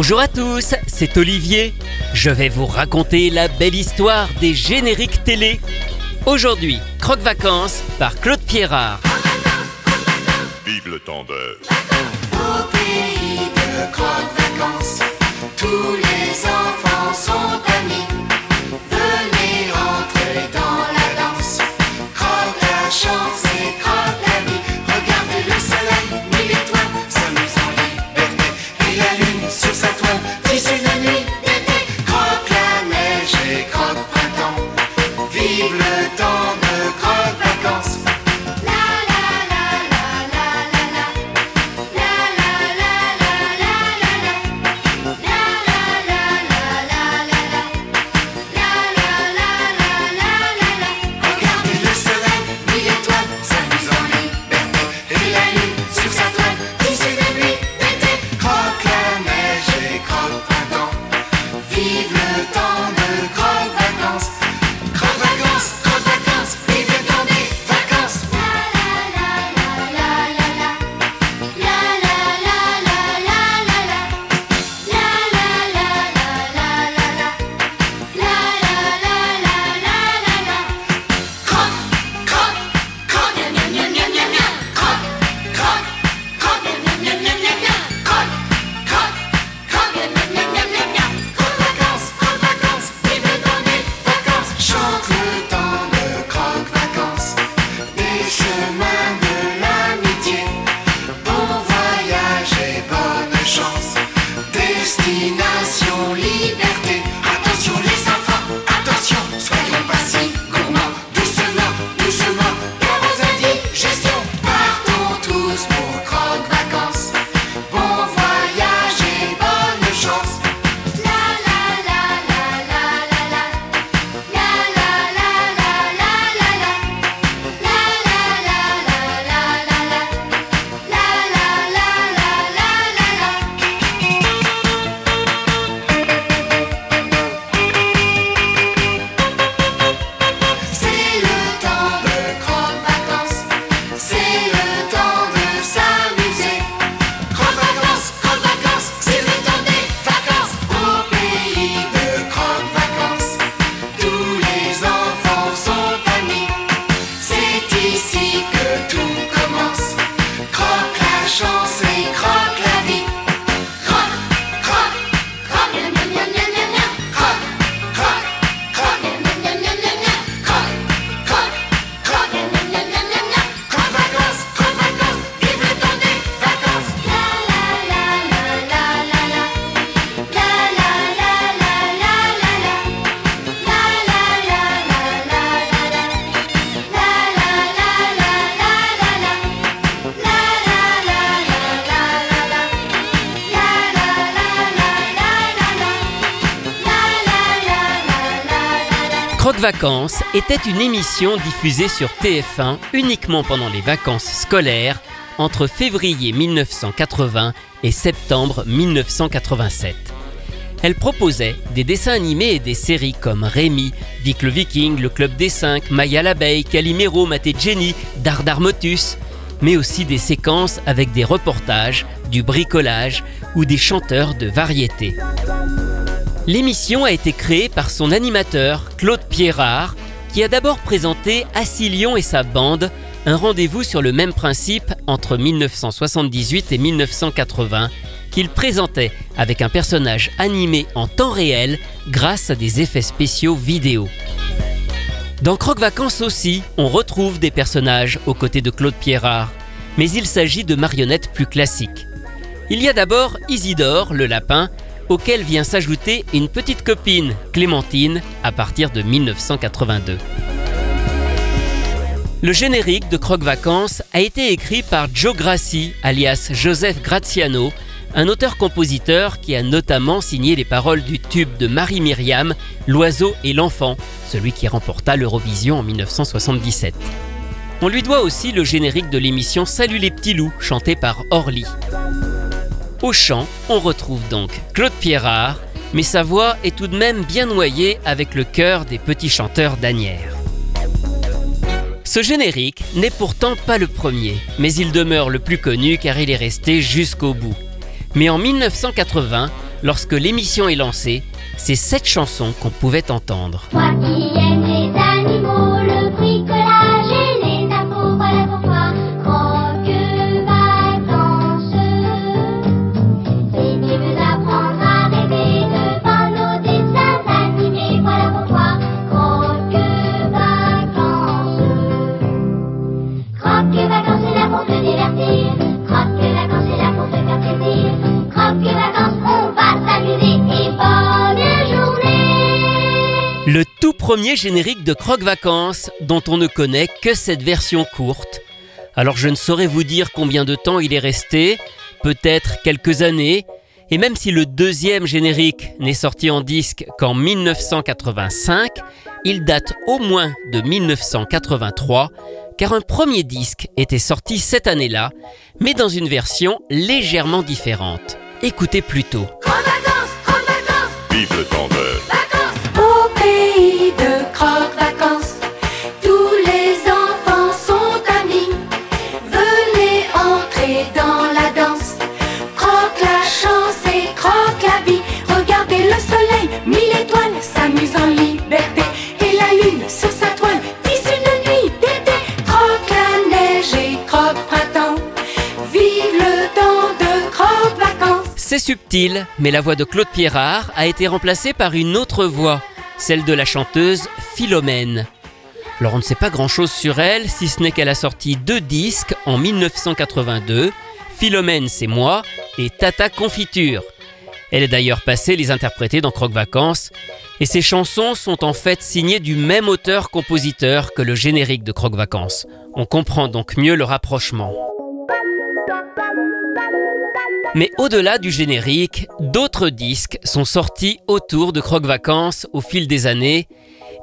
Bonjour à tous, c'est Olivier. Je vais vous raconter la belle histoire des génériques télé. Aujourd'hui, Croque Vacances par Claude Pierrard. Vive le temps d'heure. Au pays de croque vacances, tous les enfants sont amis. Vacances était une émission diffusée sur TF1 uniquement pendant les vacances scolaires entre février 1980 et septembre 1987. Elle proposait des dessins animés et des séries comme Rémi, Vic le Viking, Le Club des Cinq, Maya l'abeille, Calimero, Maté Jenny, Dardar Motus, mais aussi des séquences avec des reportages, du bricolage ou des chanteurs de variété. L'émission a été créée par son animateur, Claude Pierrard, qui a d'abord présenté Assilion et sa bande, un rendez-vous sur le même principe entre 1978 et 1980, qu'il présentait avec un personnage animé en temps réel grâce à des effets spéciaux vidéo. Dans Croque Vacances aussi, on retrouve des personnages aux côtés de Claude Pierrard, mais il s'agit de marionnettes plus classiques. Il y a d'abord Isidore, le lapin, auquel vient s'ajouter une petite copine, Clémentine, à partir de 1982. Le générique de Croque Vacances a été écrit par Joe Grassi, alias Joseph Graziano, un auteur-compositeur qui a notamment signé les paroles du tube de Marie-Myriam, L'oiseau et l'enfant, celui qui remporta l'Eurovision en 1977. On lui doit aussi le générique de l'émission Salut les petits loups, chanté par Orly. Au chant, on retrouve donc Claude Pierrard, mais sa voix est tout de même bien noyée avec le chœur des petits chanteurs d'Anières. Ce générique n'est pourtant pas le premier, mais il demeure le plus connu car il est resté jusqu'au bout. Mais en 1980, lorsque l'émission est lancée, c'est cette chanson qu'on pouvait entendre. Le tout premier générique de Croque Vacances, dont on ne connaît que cette version courte. Alors je ne saurais vous dire combien de temps il est resté, peut-être quelques années, et même si le deuxième générique n'est sorti en disque qu'en 1985, il date au moins de 1983, car un premier disque était sorti cette année-là, mais dans une version légèrement différente. Écoutez plutôt. Vive le temps de C'est subtil, mais la voix de Claude Pierrard a été remplacée par une autre voix, celle de la chanteuse Philomène. Alors on ne sait pas grand-chose sur elle, si ce n'est qu'elle a sorti deux disques en 1982, Philomène c'est moi et Tata Confiture. Elle est d'ailleurs passée les interpréter dans Croque Vacances, et ses chansons sont en fait signées du même auteur-compositeur que le générique de Croque Vacances. On comprend donc mieux le rapprochement. Mais au-delà du générique, d'autres disques sont sortis autour de Croque Vacances au fil des années,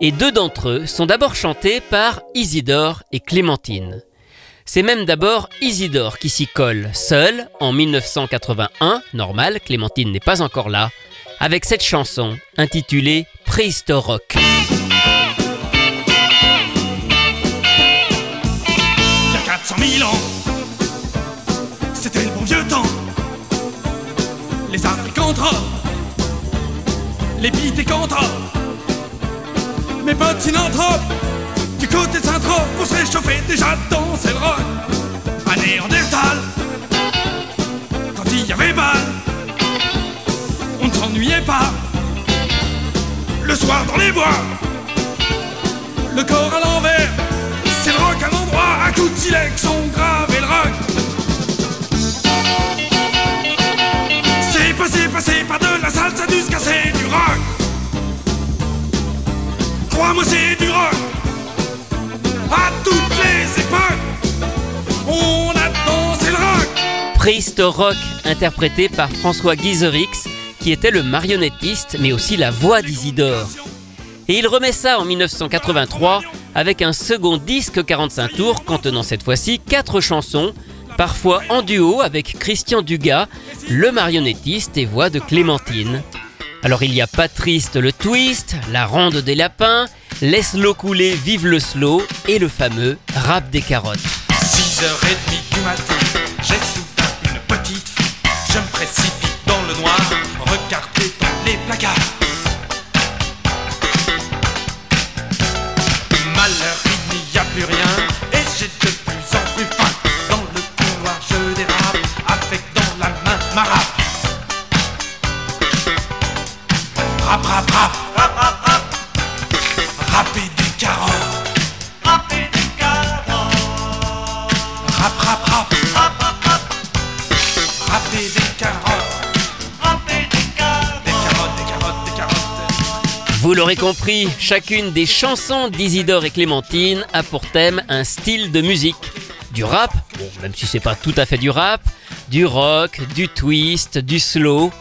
et deux d'entre eux sont d'abord chantés par Isidore et Clémentine. C'est même d'abord Isidore qui s'y colle, seul, en 1981, normal, Clémentine n'est pas encore là, avec cette chanson intitulée Préhistorique. Il y a 400 000 ans, c'était le bon vieux temps. Les africanthropes, les pithécanthropes, mes potes synanthropes, côté de Saint-Trope, pour se réchauffer, déjà danser le rock. À Néandertal, quand il y avait balle, on ne s'ennuyait pas. Le soir dans les bois, le corps à l'envers, c'est le rock à l'endroit, à coups de silex, on grave et le rock. C'est passé, passé par de la salsa du c'est du rock. Crois-moi, c'est du rock. À toutes les époques, on a dansé le rock. Préhistorique, interprété par François Guizerix, qui était le marionnettiste, mais aussi la voix d'Isidore. Et il remet ça en 1983 avec un second disque 45 tours contenant cette fois-ci quatre chansons, parfois en duo avec Christian Dugas, le marionnettiste et voix de Clémentine. Alors il y a Pas triste le twist, La ronde des lapins, Laisse l'eau couler, vive le slow et le fameux Rap des carottes. 6h30 du matin, j'ai soudain une petite fille. Je me précipite dans le noir, regardez dans les placards. Malheur, il n'y a plus rien, l'aurez compris, chacune des chansons d'Isidore et Clémentine a pour thème un style de musique. Du rap, même si c'est pas tout à fait du rap, du rock, du twist, du slow.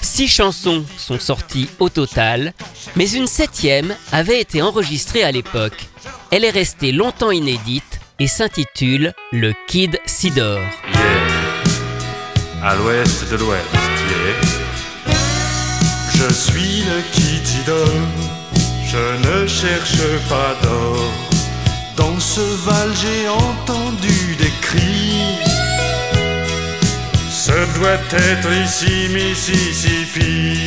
Six chansons sont sorties au total, mais une septième avait été enregistrée à l'époque. Elle est restée longtemps inédite et s'intitule Le Kid Sidor. Je suis le Kitidor, je ne cherche pas d'or. Dans ce val, j'ai entendu des cris. Ce doit être ici, Mississippi.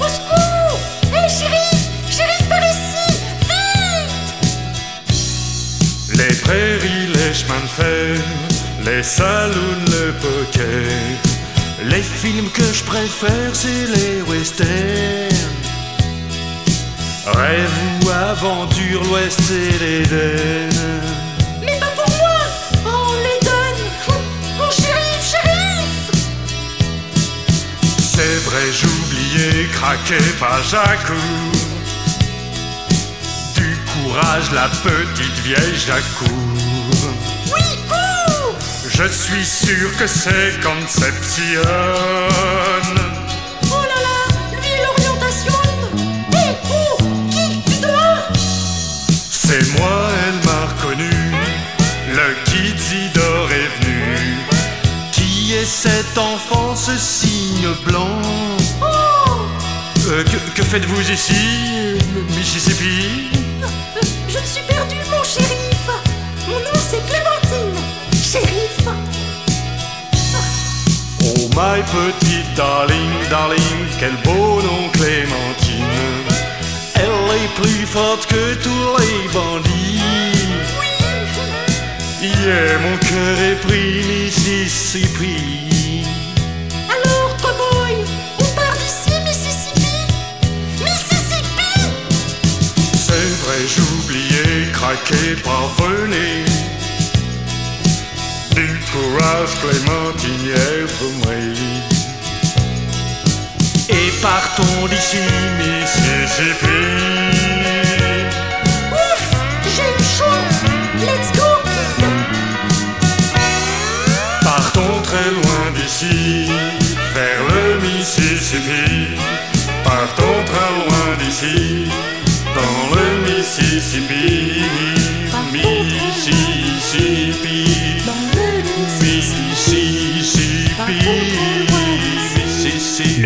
Au secours Hé, shérif Shérif, par ici Vite Les prairies, les chemins de fer, les saloons, le poker. Les films que je préfère, c'est les westerns. Rêve ou aventure, l'Ouest et l'Éden. Mais pas pour moi Oh, les donne Oh, shérif, shérif C'est vrai, j'oubliais, craqué page à coup. Du courage, la petite vieille j'accours. Je suis sûr que c'est Concepcion. Oh là là Lui, l'orientation Hé, oh Qui Tu dois C'est moi, elle m'a reconnu. Le guide Zidore est venu. Qui est cet enfant, ce signe blanc? Oh Euh, que, que faites-vous ici, Mississippi? Je me suis perdu, mon shérif Mon nom, c'est Clémentine Shérif Oh my petite darling, darling, quel beau nom Clémentine. Elle est plus forte que tous les bandits. Yeah, mon cœur est pris Mississippi. Alors, cowboy, on part d'ici, Mississippi? Mississippi? C'est vrai, j'oubliais, craqué, parvenez. Courage, Clémentine, moi Et partons d'ici, Mississippi.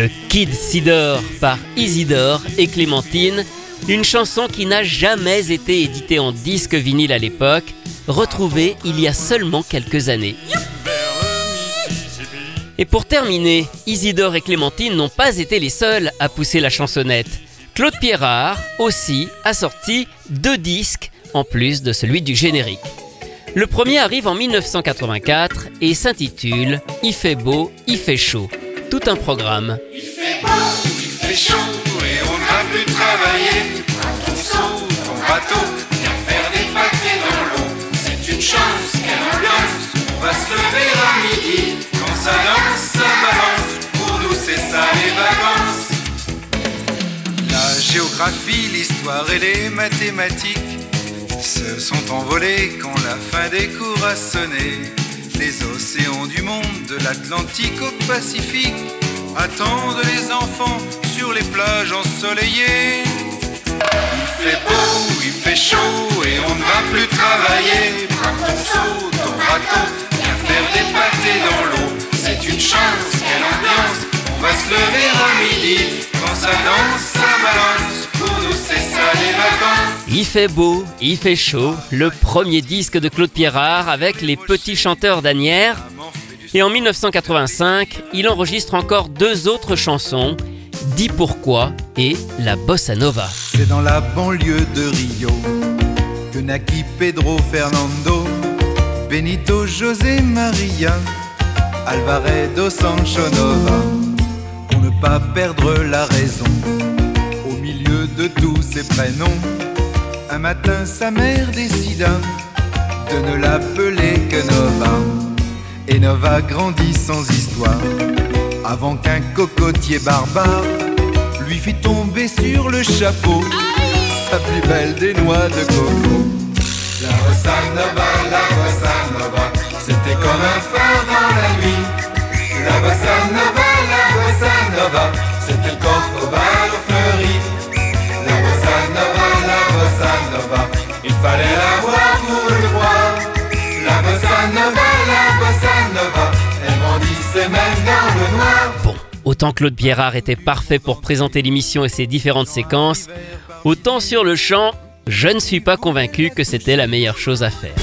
Le Kid Sidor par Isidore et Clémentine, une chanson qui n'a jamais été éditée en disque vinyle à l'époque, retrouvée il y a seulement quelques années. Et pour terminer, Isidore et Clémentine n'ont pas été les seuls à pousser la chansonnette. Claude Pierrard aussi a sorti deux disques en plus de celui du générique. Le premier arrive en 1984 et s'intitule Il fait beau, il fait chaud. Tout un programme. Il fait beau, il fait chaud et on va plus travailler. Ton seau, ton bateau, viens faire des pâtés dans l'eau. C'est une chance, quelle ambiance. On va se lever à midi. Quand ça danse, ça balance. Pour nous, c'est ça les vacances. La géographie, l'histoire et les mathématiques se sont envolés quand la fin des cours a sonné. Les océans du monde, de l'Atlantique au Pacifique, attendent les enfants sur les plages ensoleillées. Il fait beau, il fait chaud et on ne va plus travailler. Prends ton seau, ton bateau, viens faire des pâtés dans l'eau. C'est une chance, quelle ambiance, on va se lever à midi. Quand ça danse, ça balance, pour nous c'est ça les vacances. Il fait beau, il fait chaud, le premier disque de Claude Pierrard avec les petits chanteurs d'Anières. Et en 1985, il enregistre encore deux autres chansons, Dis pourquoi et La Bossa Nova. C'est dans la banlieue de Rio que naquit Pedro Fernando, Benito José Maria, Alvaredo Sancho Nova. Pour ne pas perdre la raison, au milieu de tous ces prénoms, un matin sa mère décida de ne l'appeler que Nova. Et Nova grandit sans histoire, avant qu'un cocotier barbare lui fit tomber sur le chapeau sa plus belle des noix de coco. La bossa nova, la bossa nova, c'était comme un phare dans la nuit. La bossa nova, la bossa nova, c'était le corcovado fleuri. La bossa nova, la bossa nova, il fallait la voir Bon, autant Claude Pierrard était parfait pour présenter l'émission et ses différentes séquences, autant sur le chant, je ne suis pas convaincu que c'était la meilleure chose à faire.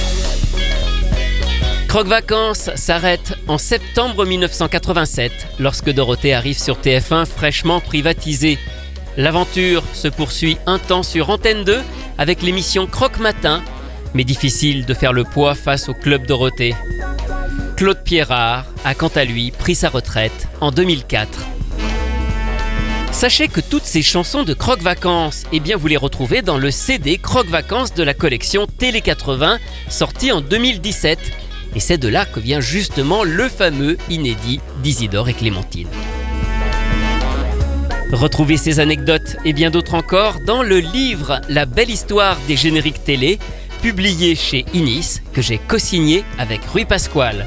Croque Vacances s'arrête en septembre 1987, lorsque Dorothée arrive sur TF1 fraîchement privatisée. L'aventure se poursuit un temps sur Antenne 2 avec l'émission Croque Matin, mais difficile de faire le poids face au Club Dorothée. Pierrard a quant à lui pris sa retraite en 2004. Sachez que toutes ces chansons de Croque Vacances, eh bien vous les retrouvez dans le CD Croque Vacances de la collection Télé 80 sorti en 2017. Et c'est de là que vient justement le fameux inédit d'Isidore et Clémentine. Retrouvez ces anecdotes et bien d'autres encore dans le livre La belle histoire des génériques télé, publié chez Inis, que j'ai co-signé avec Rui Pasquale.